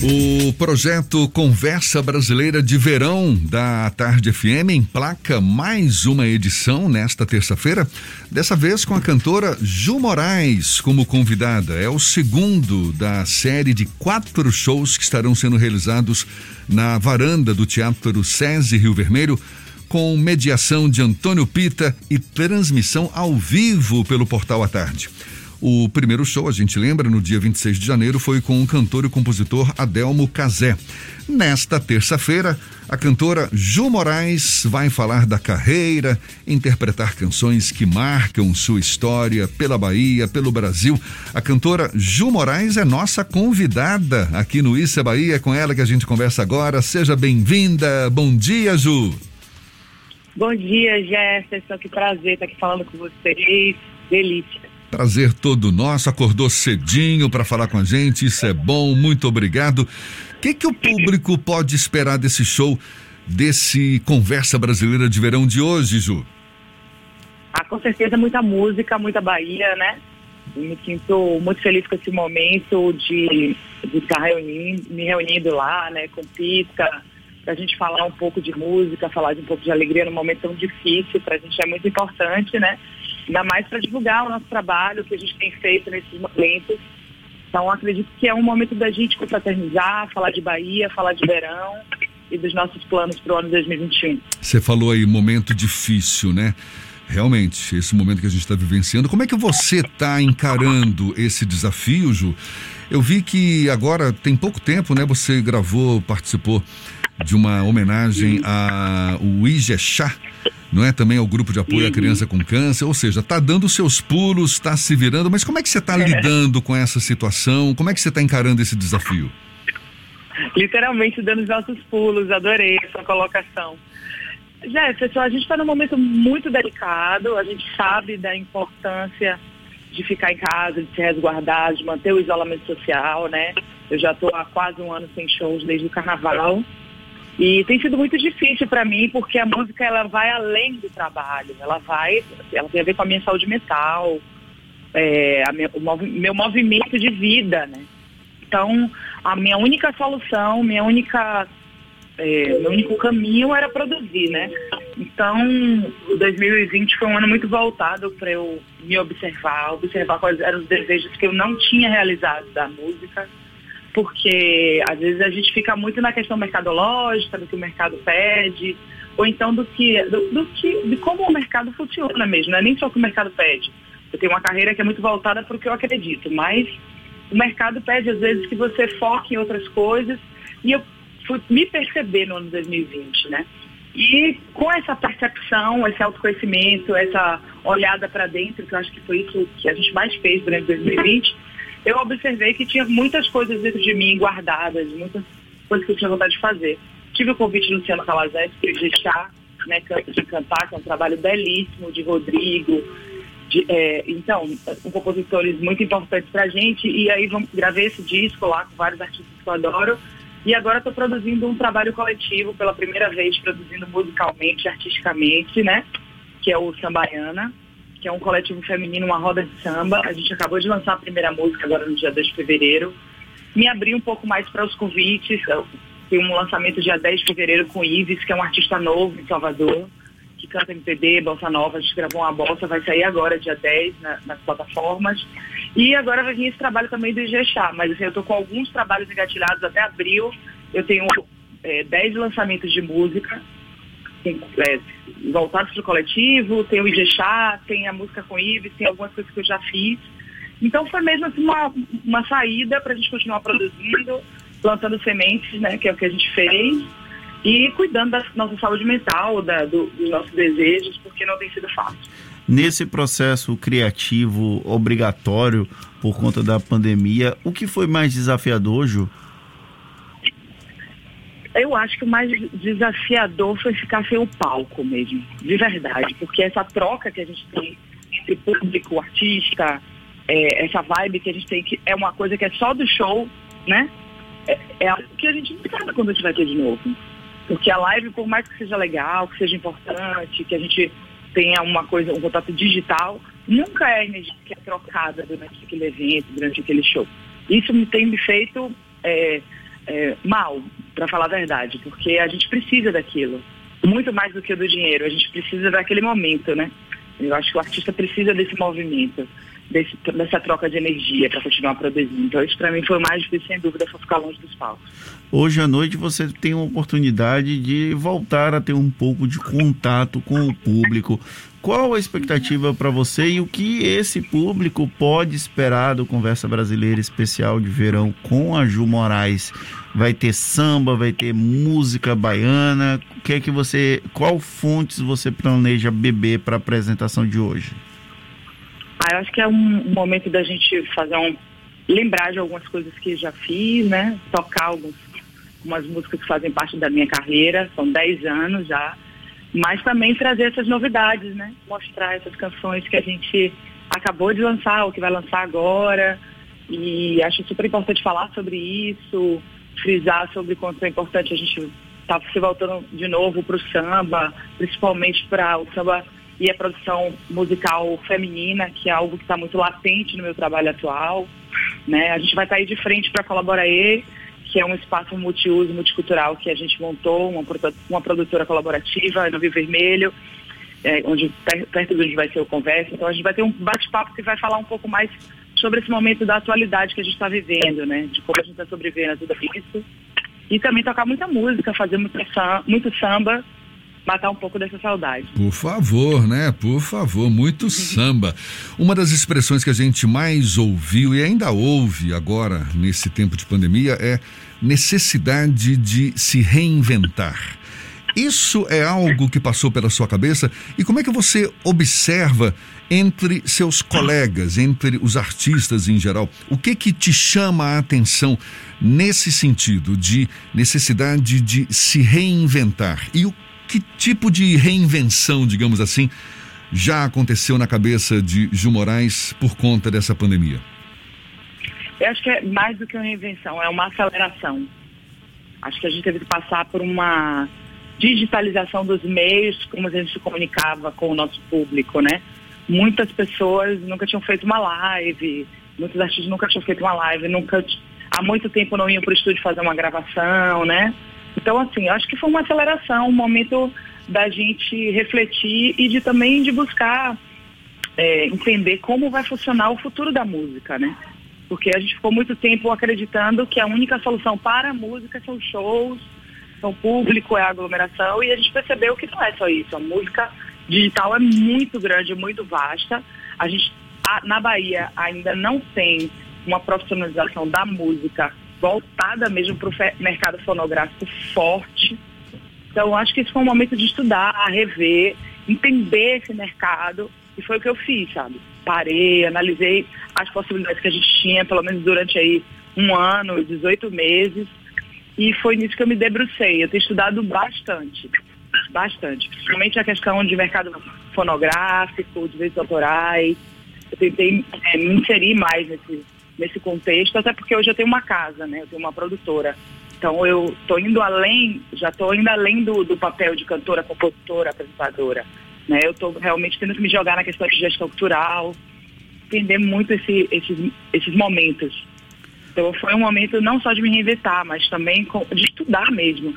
O projeto Conversa Brasileira de Verão da Tarde FM emplaca mais uma edição nesta terça-feira, dessa vez com a cantora Ju Moraes como convidada. É o segundo da série de quatro shows que estarão sendo realizados na varanda do Teatro SESI Rio Vermelho, com mediação de Antônio Pita e transmissão ao vivo pelo Portal à Tarde. O primeiro show, a gente lembra, no dia 26 de janeiro, foi com o cantor e compositor Adelmo Cazé. Nesta terça-feira, a cantora Ju Moraes vai falar da carreira, interpretar canções que marcam sua história pela Bahia, pelo Brasil. A cantora Ju Moraes é nossa convidada aqui no Issa Bahia. É com ela que a gente conversa agora. Seja bem-vinda. Bom dia, Ju. Bom dia, Jefferson. Que prazer estar aqui falando com vocês. Delícia. Prazer todo nosso, acordou cedinho para falar com a gente, isso é bom, muito obrigado. O que, que o público pode esperar desse show, desse Conversa Brasileira de Verão de hoje, Ju? Ah, com certeza muita música, muita Bahia, né? me sinto muito feliz com esse momento de, de estar reunindo, me reunindo lá, né, com Pita, para a gente falar um pouco de música, falar de um pouco de alegria num momento tão difícil, para a gente é muito importante, né? Ainda mais para divulgar o nosso trabalho, que a gente tem feito nesses momentos. Então, acredito que é um momento da gente confraternizar, falar de Bahia, falar de verão e dos nossos planos para o ano 2021. Você falou aí, momento difícil, né? Realmente, esse momento que a gente está vivenciando. Como é que você está encarando esse desafio, Ju? Eu vi que agora tem pouco tempo, né? Você gravou, participou de uma homenagem ao Ijexá, não é? Também ao grupo de apoio à criança com câncer, ou seja, está dando seus pulos, está se virando, mas como é que você está lidando com essa situação? Como é que você está encarando esse desafio? Literalmente dando os nossos pulos, adorei essa colocação. Jefferson, a gente está num momento muito delicado, a gente sabe da importância de ficar em casa, de se resguardar, de manter o isolamento social, né? Eu já estou há quase um ano sem shows desde o carnaval. E tem sido muito difícil para mim, porque a música ela vai além do trabalho, ela vai, ela tem a ver com a minha saúde mental, é, o mov, meu movimento de vida, né? Então, a minha única solução, minha única, é, meu único caminho era produzir, né? Então, 2020 foi um ano muito voltado para eu me observar, observar quais eram os desejos que eu não tinha realizado da música porque às vezes a gente fica muito na questão mercadológica, do que o mercado pede, ou então do que, do, do que, de como o mercado funciona mesmo, não é nem só o que o mercado pede. Eu tenho uma carreira que é muito voltada para o que eu acredito, mas o mercado pede às vezes que você foque em outras coisas e eu fui me perceber no ano 2020, né? E com essa percepção, esse autoconhecimento, essa olhada para dentro, que eu acho que foi isso que a gente mais fez durante 2020, eu observei que tinha muitas coisas dentro de mim guardadas, muitas coisas que eu tinha vontade de fazer. Tive o convite do Luciano Calazés para deixar, né, de cantar, que é um trabalho belíssimo de Rodrigo. De, é, então, são compositores muito importantes para a gente. E aí vamos, gravei esse disco lá com vários artistas que eu adoro. E agora estou produzindo um trabalho coletivo pela primeira vez, produzindo musicalmente, artisticamente, né? Que é o Sambaiana que é um coletivo feminino, uma roda de samba. A gente acabou de lançar a primeira música agora no dia 2 de fevereiro. Me abri um pouco mais para os convites. Tem um lançamento dia 10 de fevereiro com Ives, que é um artista novo em Salvador, que canta MPB, Bossa Nova. A gente gravou uma bossa, vai sair agora, dia 10, na, nas plataformas. E agora vai vir esse trabalho também do Ijexá. Mas assim, eu estou com alguns trabalhos engatilhados até abril. Eu tenho é, 10 lançamentos de música tem, é, voltados para o coletivo, tem o Ijexá, tem a música com Ives, tem algumas coisas que eu já fiz. Então foi mesmo assim, uma, uma saída para a gente continuar produzindo, plantando sementes, né, que é o que a gente fez, e cuidando da nossa saúde mental, da, do, dos nossos desejos, porque não tem sido fácil. Nesse processo criativo obrigatório por conta da pandemia, o que foi mais desafiador, Ju? Eu acho que o mais desafiador foi ficar sem o palco mesmo, de verdade, porque essa troca que a gente tem entre público, artista, é, essa vibe que a gente tem, que é uma coisa que é só do show, né? É, é algo que a gente não sabe quando a gente vai ter de novo. Porque a live, por mais que seja legal, que seja importante, que a gente tenha uma coisa, um contato digital, nunca é a energia que é trocada durante aquele evento, durante aquele show. Isso me tem me feito é, é, mal, para falar a verdade, porque a gente precisa daquilo. Muito mais do que do dinheiro, a gente precisa daquele momento, né? Eu acho que o artista precisa desse movimento, desse, dessa troca de energia para continuar produzindo. Então, isso para mim foi o mais difícil, sem dúvida, foi ficar longe dos palcos. Hoje à noite você tem a oportunidade de voltar a ter um pouco de contato com o público. Qual a expectativa para você e o que esse público pode esperar do Conversa Brasileira Especial de Verão com a Ju Moraes? Vai ter samba, vai ter música baiana. O que é que você, qual fontes você planeja beber para a apresentação de hoje? Ah, eu acho que é um momento da gente fazer um lembrar de algumas coisas que já fiz, né? Tocar alguns umas músicas que fazem parte da minha carreira, são 10 anos já, mas também trazer essas novidades, né? Mostrar essas canções que a gente acabou de lançar, ou que vai lançar agora, e acho super importante falar sobre isso, frisar sobre quanto é importante a gente estar tá se voltando de novo para o samba, principalmente para o samba e a produção musical feminina, que é algo que está muito latente no meu trabalho atual. Né? A gente vai estar tá aí de frente para colaborar que é um espaço multiuso, multicultural que a gente montou, uma, uma produtora colaborativa no Rio Vermelho, é, onde, perto de onde vai ser o Conversa. Então a gente vai ter um bate-papo que vai falar um pouco mais sobre esse momento da atualidade que a gente está vivendo, né? De como a gente está sobrevivendo a tudo isso. E também tocar muita música, fazer muito, muito samba, matar um pouco dessa saudade. Por favor, né? Por favor, muito samba. Uma das expressões que a gente mais ouviu e ainda ouve agora nesse tempo de pandemia é necessidade de se reinventar. Isso é algo que passou pela sua cabeça e como é que você observa entre seus colegas, entre os artistas em geral? O que que te chama a atenção nesse sentido de necessidade de se reinventar? E o que tipo de reinvenção, digamos assim, já aconteceu na cabeça de Gil Moraes por conta dessa pandemia? Eu acho que é mais do que uma reinvenção, é uma aceleração. Acho que a gente teve que passar por uma digitalização dos meios, como a gente se comunicava com o nosso público, né? Muitas pessoas nunca tinham feito uma live, muitos artistas nunca tinham feito uma live, nunca há muito tempo não iam para o estúdio fazer uma gravação, né? Então, assim, acho que foi uma aceleração, um momento da gente refletir e de também de buscar é, entender como vai funcionar o futuro da música, né? Porque a gente ficou muito tempo acreditando que a única solução para a música são shows, são público, é aglomeração, e a gente percebeu que não é só isso. A música digital é muito grande, muito vasta. A gente, na Bahia, ainda não tem uma profissionalização da música voltada mesmo para o mercado fonográfico forte. Então, acho que esse foi um momento de estudar, rever, entender esse mercado, e foi o que eu fiz, sabe? Parei, analisei as possibilidades que a gente tinha, pelo menos durante aí um ano, 18 meses, e foi nisso que eu me debrucei. Eu tenho estudado bastante, bastante, principalmente a questão de mercado fonográfico, direitos autorais. Eu tentei é, me inserir mais nesse, nesse contexto, até porque hoje eu tenho uma casa, né? Eu tenho uma produtora. Então eu estou indo além, já estou indo além do, do papel de cantora, compositora, apresentadora. Né? Eu estou realmente tendo que me jogar na questão de gestão cultural, entender muito esse, esses, esses momentos. Então foi um momento não só de me reinventar, mas também de estudar mesmo,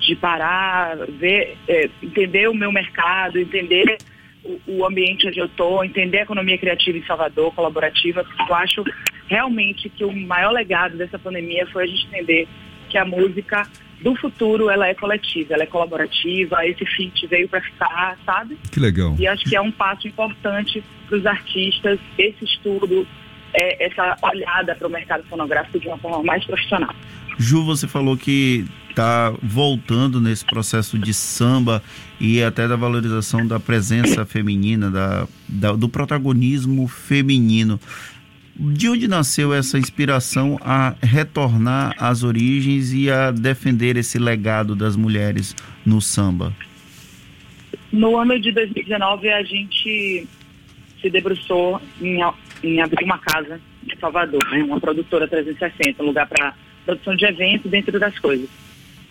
de parar, ver, é, entender o meu mercado, entender o, o ambiente onde eu estou, entender a economia criativa em Salvador, colaborativa. Eu acho realmente que o maior legado dessa pandemia foi a gente entender que a música do futuro ela é coletiva, ela é colaborativa, esse fit veio para ficar, sabe? Que legal. E acho que é um passo importante para os artistas, esse estudo, é, essa olhada para o mercado fonográfico de uma forma mais profissional. Ju, você falou que está voltando nesse processo de samba e até da valorização da presença feminina, da, da do protagonismo feminino. De onde nasceu essa inspiração a retornar às origens e a defender esse legado das mulheres no samba? No ano de 2019, a gente se debruçou em, em abrir uma casa em Salvador, né? uma produtora 360, um lugar para produção de eventos, dentro das coisas.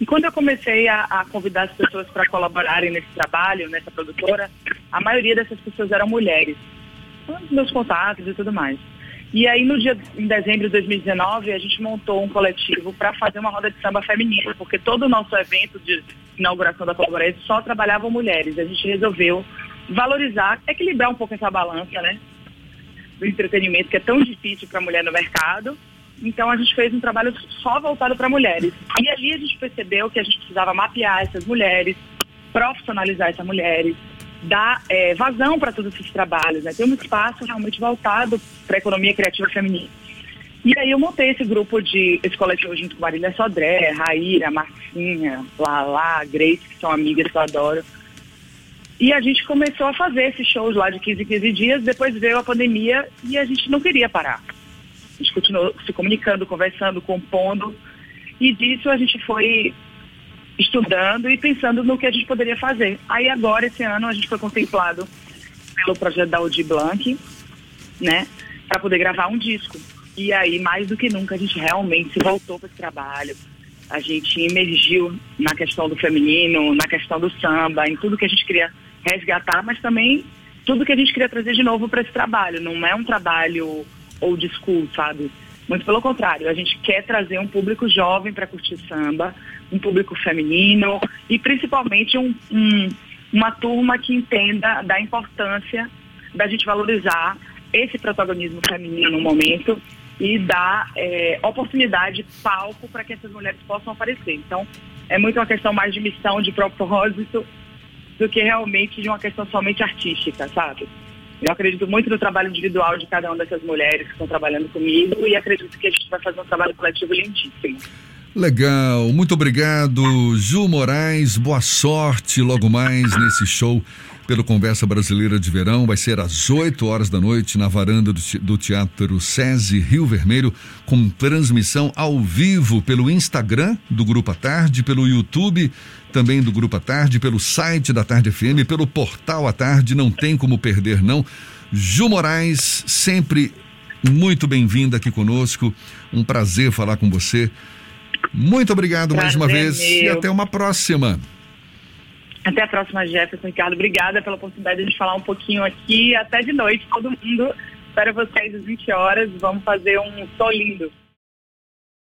E quando eu comecei a, a convidar as pessoas para colaborarem nesse trabalho, nessa produtora, a maioria dessas pessoas eram mulheres. Meus contatos e tudo mais. E aí, no dia, em dezembro de 2019, a gente montou um coletivo para fazer uma roda de samba feminina, porque todo o nosso evento de inauguração da Polvorese só trabalhavam mulheres. A gente resolveu valorizar, equilibrar um pouco essa balança, né? Do entretenimento, que é tão difícil para a mulher no mercado. Então, a gente fez um trabalho só voltado para mulheres. E ali a gente percebeu que a gente precisava mapear essas mulheres, profissionalizar essas mulheres, dar é, vazão para todos esses trabalhos, né? ter um espaço realmente voltado para a economia criativa feminina. E aí eu montei esse grupo de, esse coletivo junto com Marília Sodré, Raíra, Marcinha, Lala, Grace, que são amigas que eu adoro. E a gente começou a fazer esses shows lá de 15 em 15 dias, depois veio a pandemia e a gente não queria parar. A gente continuou se comunicando, conversando, compondo, e disso a gente foi estudando e pensando no que a gente poderia fazer. Aí agora, esse ano, a gente foi contemplado pelo projeto da Audi Blanc, né, para poder gravar um disco. E aí, mais do que nunca, a gente realmente se voltou para esse trabalho. A gente emergiu na questão do feminino, na questão do samba, em tudo que a gente queria resgatar, mas também tudo que a gente queria trazer de novo para esse trabalho. Não é um trabalho old school, sabe? Muito pelo contrário, a gente quer trazer um público jovem para curtir samba, um público feminino e principalmente um, um, uma turma que entenda da importância da gente valorizar esse protagonismo feminino no momento e dar é, oportunidade, palco para que essas mulheres possam aparecer. Então, é muito uma questão mais de missão, de propósito, do que realmente de uma questão somente artística, sabe? Eu acredito muito no trabalho individual de cada uma dessas mulheres que estão trabalhando comigo e acredito que a gente vai fazer um trabalho coletivo lindíssimo. Legal, muito obrigado, Ju Moraes. Boa sorte logo mais nesse show pelo Conversa Brasileira de Verão. Vai ser às 8 horas da noite na varanda do Teatro SESI Rio Vermelho, com transmissão ao vivo pelo Instagram do Grupo à Tarde, pelo YouTube também do Grupo à Tarde, pelo site da Tarde FM, pelo portal à Tarde. Não tem como perder, não. Ju Moraes, sempre muito bem-vinda aqui conosco. Um prazer falar com você. Muito obrigado prazer mais uma vez meu. e até uma próxima. Até a próxima, Jefferson. Ricardo, obrigada pela oportunidade de falar um pouquinho aqui. Até de noite, todo mundo. Espero vocês às 20 horas. Vamos fazer um sol lindo.